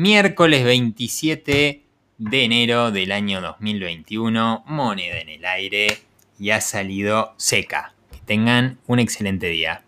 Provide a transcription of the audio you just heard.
Miércoles 27 de enero del año 2021, moneda en el aire y ha salido seca. Que tengan un excelente día.